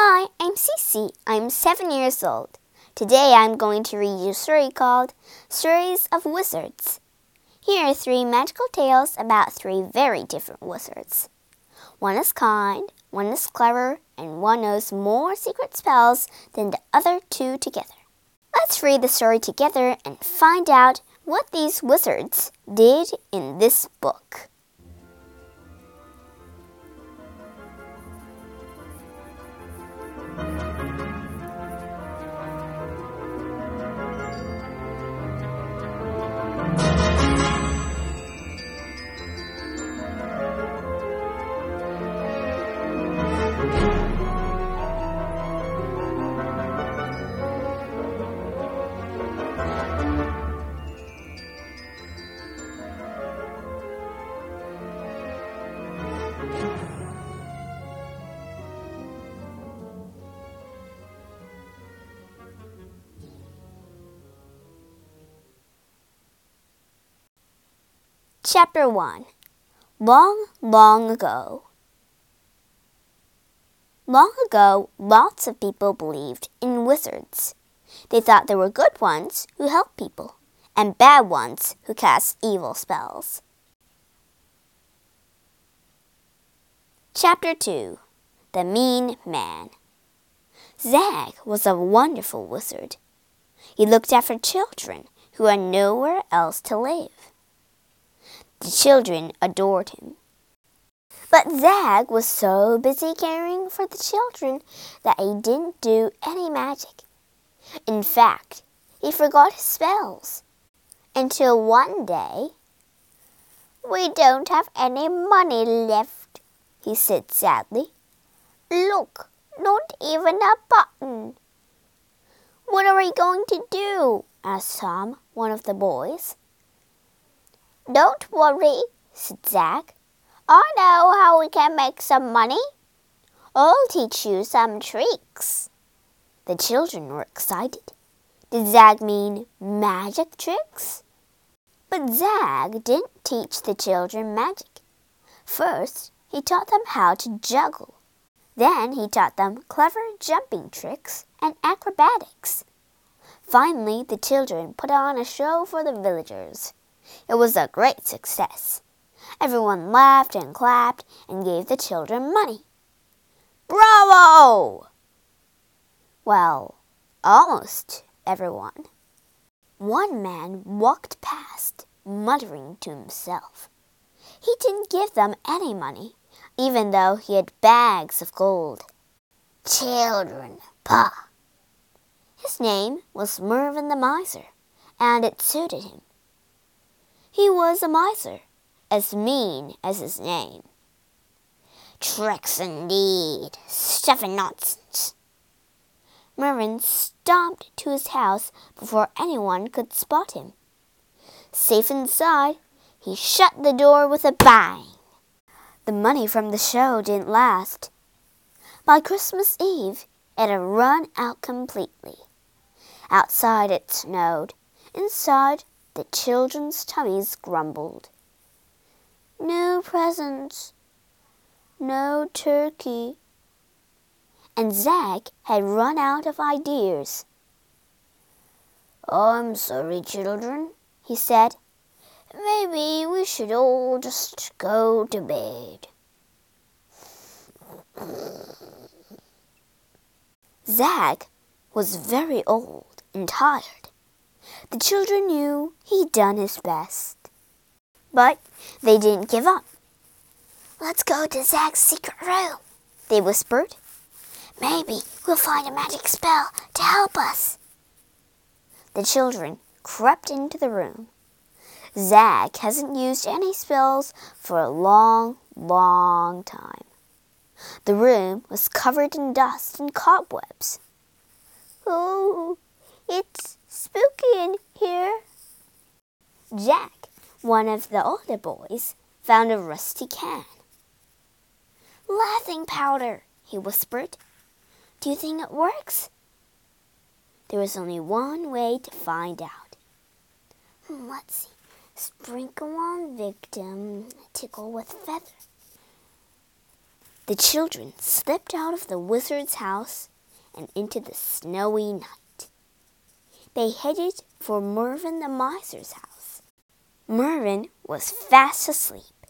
Hi, I'm Cece. I'm seven years old. Today I'm going to read you a story called Stories of Wizards. Here are three magical tales about three very different wizards. One is kind, one is clever, and one knows more secret spells than the other two together. Let's read the story together and find out what these wizards did in this book. Chapter 1 Long, long ago. Long ago, lots of people believed in wizards. They thought there were good ones who helped people, and bad ones who cast evil spells. Chapter 2 The Mean Man. Zag was a wonderful wizard. He looked after children who had nowhere else to live. The children adored him. But Zag was so busy caring for the children that he didn't do any magic. In fact, he forgot his spells. Until one day, We don't have any money left, he said sadly. Look, not even a button. What are we going to do? asked Tom, one of the boys. Don't worry, said Zag. I know how we can make some money. I'll teach you some tricks. The children were excited. Did Zag mean magic tricks? But Zag didn't teach the children magic. First, he taught them how to juggle. Then he taught them clever jumping tricks and acrobatics. Finally, the children put on a show for the villagers. It was a great success. Everyone laughed and clapped and gave the children money. Bravo! Well, almost everyone. One man walked past, muttering to himself. He didn't give them any money, even though he had bags of gold. Children, pah! His name was Mervin the Miser, and it suited him. He was a miser, as mean as his name. Tricks indeed, stuff and nonsense. Mervin stomped to his house before anyone could spot him. Safe inside, he shut the door with a bang. The money from the show didn't last. By Christmas Eve, it had run out completely. Outside it snowed. Inside, the children's tummies grumbled. No presents. No turkey. And Zag had run out of ideas. I'm sorry, children, he said. Maybe we should all just go to bed. Zag was very old and tired. The children knew he'd done his best. But they didn't give up. Let's go to Zag's secret room, they whispered. Maybe we'll find a magic spell to help us. The children crept into the room. Zag hasn't used any spells for a long, long time. The room was covered in dust and cobwebs. Oh, it's spooky in here. Jack, one of the older boys, found a rusty can. Laughing powder, he whispered. Do you think it works? There was only one way to find out. Hmm, let's see. Sprinkle on victim, tickle with feather. The children slipped out of the wizard's house and into the snowy night. They headed for Mervin the miser's house. Mervin was fast asleep.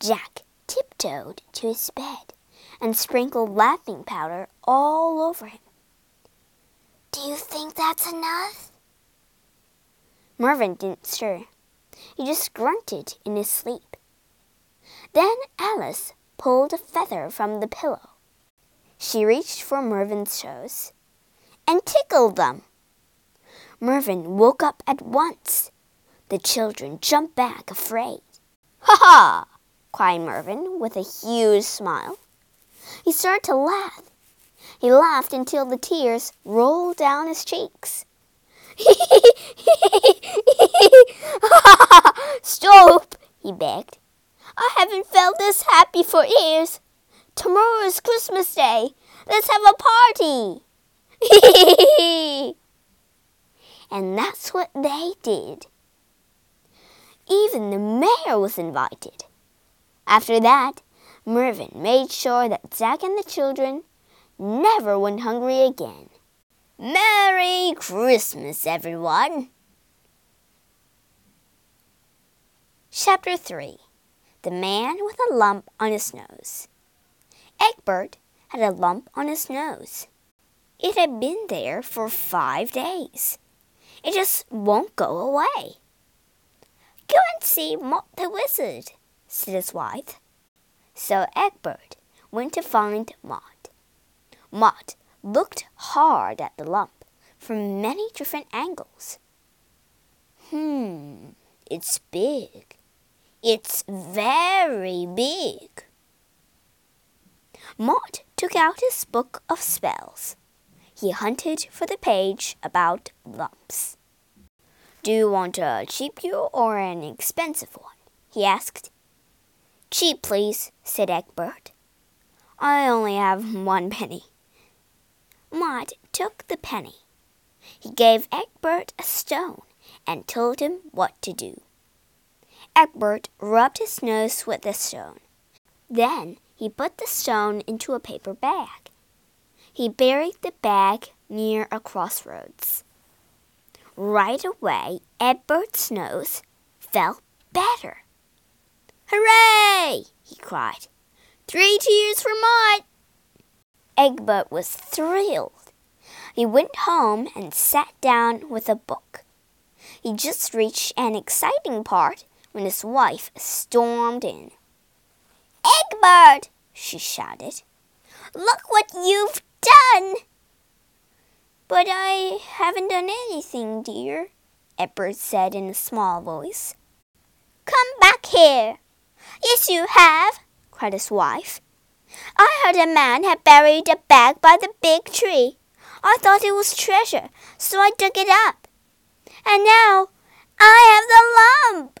Jack tiptoed to his bed and sprinkled laughing powder all over him. Do you think that's enough? Mervin didn't stir. He just grunted in his sleep. Then Alice pulled a feather from the pillow. She reached for Mervin's toes and tickled them. Mervin woke up at once. The children jumped back afraid. Ha ha! cried Mervin with a huge smile. He started to laugh. He laughed until the tears rolled down his cheeks. Stop, he begged. I haven't felt this happy for years. Tomorrow is Christmas Day. Let's have a party. and that's what they did. Even the mayor was invited. After that, Mervin made sure that Zag and the children never went hungry again. Merry Christmas, everyone! Chapter 3 The Man with a Lump on His Nose. Egbert had a lump on his nose. It had been there for five days. It just won't go away. Go and see Mott the Wizard, said his wife. So Egbert went to find Mott. Mott looked hard at the lump from many different angles. Hmm, it's big. It's very big. Mott took out his book of spells. He hunted for the page about lumps. Do you want a cheap cure or an expensive one? he asked. Cheap, please, said Egbert. I only have one penny. Mott took the penny. He gave Egbert a stone and told him what to do. Egbert rubbed his nose with the stone. Then he put the stone into a paper bag. He buried the bag near a crossroads. Right away, Egbert's nose felt better. Hooray! he cried. Three cheers for Mott! Egbert was thrilled. He went home and sat down with a book. He just reached an exciting part when his wife stormed in. Egbert! she shouted. Look what you've done! But I haven't done anything, dear, Egbert said in a small voice. Come back here. Yes, you have, cried his wife. I heard a man had buried a bag by the big tree. I thought it was treasure, so I dug it up. And now I have the lump.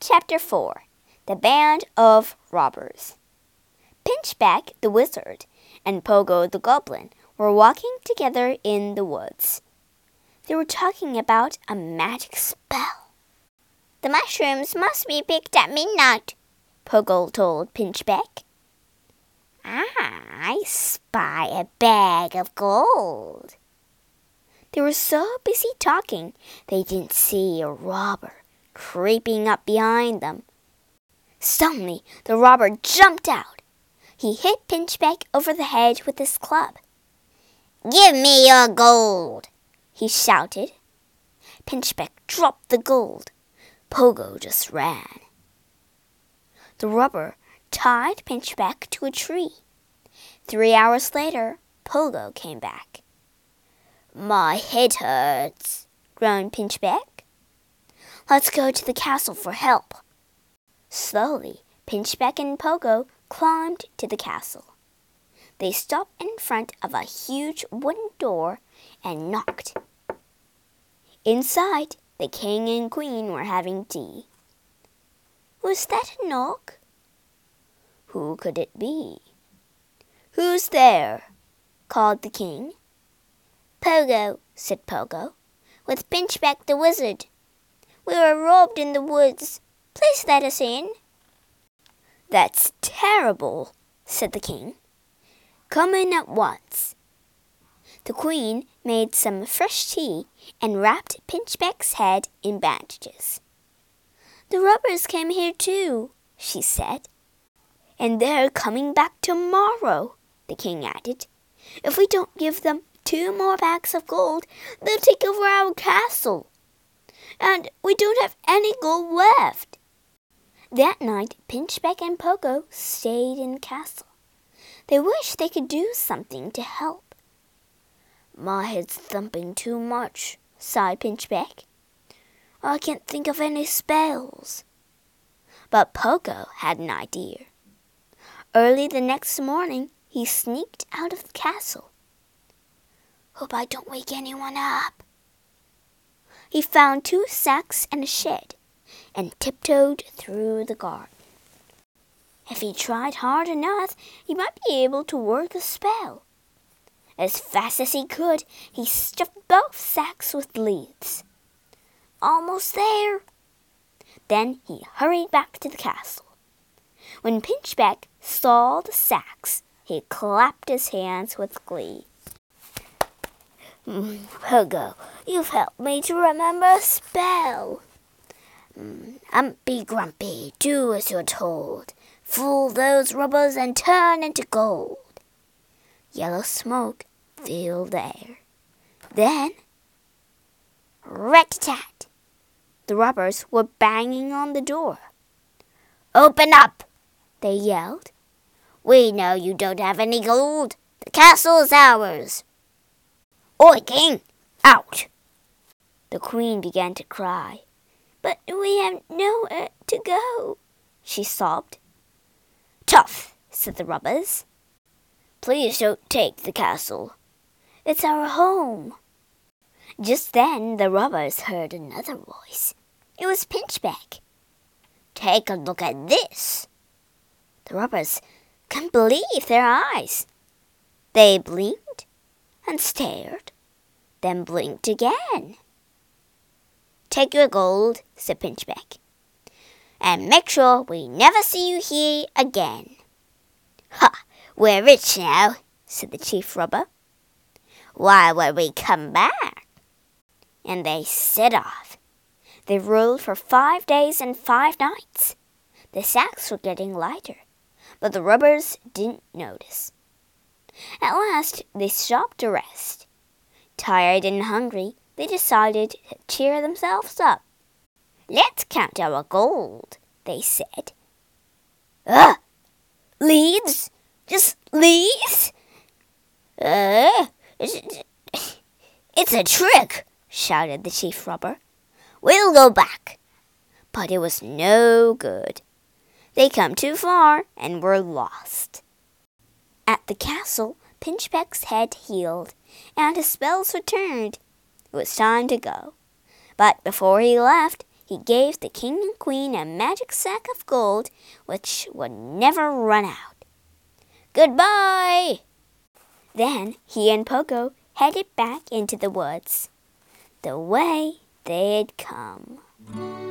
Chapter 4 The Band of Robbers Pinchbeck the wizard and Pogo the goblin were walking together in the woods. They were talking about a magic spell. The mushrooms must be picked at midnight, Pogo told Pinchbeck. Ah, I spy a bag of gold. They were so busy talking they didn't see a robber creeping up behind them. Suddenly, the robber jumped out. He hit Pinchbeck over the head with his club. Give me your gold, he shouted. Pinchbeck dropped the gold. Pogo just ran. The robber tied Pinchbeck to a tree. Three hours later, Pogo came back. My head hurts, groaned Pinchbeck. Let's go to the castle for help. Slowly, Pinchbeck and Pogo climbed to the castle. They stopped in front of a huge wooden door and knocked. Inside, the king and queen were having tea. Was that a knock? Who could it be? Who's there? called the king. Pogo, said Pogo, with Pinchbeck the wizard. We were robbed in the woods. Please let us in. That's terrible, said the king. Come in at once. The queen made some fresh tea and wrapped Pinchbeck's head in bandages. The robbers came here too, she said. And they're coming back tomorrow, the king added. If we don't give them two more bags of gold, they'll take over our castle. And we don't have any gold left. That night, Pinchbeck and Pogo stayed in the castle. They wished they could do something to help. My head's thumping too much, sighed Pinchbeck. I can't think of any spells. But Pogo had an idea. Early the next morning, he sneaked out of the castle. Hope I don't wake anyone up. He found two sacks and a shed and tiptoed through the garden. If he tried hard enough, he might be able to work a spell. As fast as he could, he stuffed both sacks with leaves. Almost there. Then he hurried back to the castle. When Pinchbeck saw the sacks, he clapped his hands with glee. Mm, you've helped me to remember a spell. Mm, Umpy Grumpy, do as you're told. Fool those robbers and turn into gold. Yellow smoke filled the air. Then, rat-tat! The robbers were banging on the door. Open up! they yelled. We know you don't have any gold. The castle is ours. Oi, king! Out! The queen began to cry. But we have nowhere to go, she sobbed. Tough, said the robbers. Please don't take the castle. It's our home. Just then the robbers heard another voice. It was Pinchbeck. Take a look at this. The robbers couldn't believe their eyes. They blinked and stared, then blinked again. Take your gold, said Pinchbeck and make sure we never see you here again. Ha! We're rich now, said the chief robber. Why would we come back? And they set off. They rode for five days and five nights. The sacks were getting lighter, but the robbers didn't notice. At last they stopped to rest. Tired and hungry, they decided to cheer themselves up. Let's count our gold, they said. Ugh! Leaves? Just leaves? Uh, it's a trick, shouted the chief robber. We'll go back. But it was no good. They come too far and were lost. At the castle, Pinchbeck's head healed, and his spells returned. It was time to go. But before he left, he gave the king and queen a magic sack of gold which would never run out. Goodbye! Then he and Pogo headed back into the woods, the way they'd come.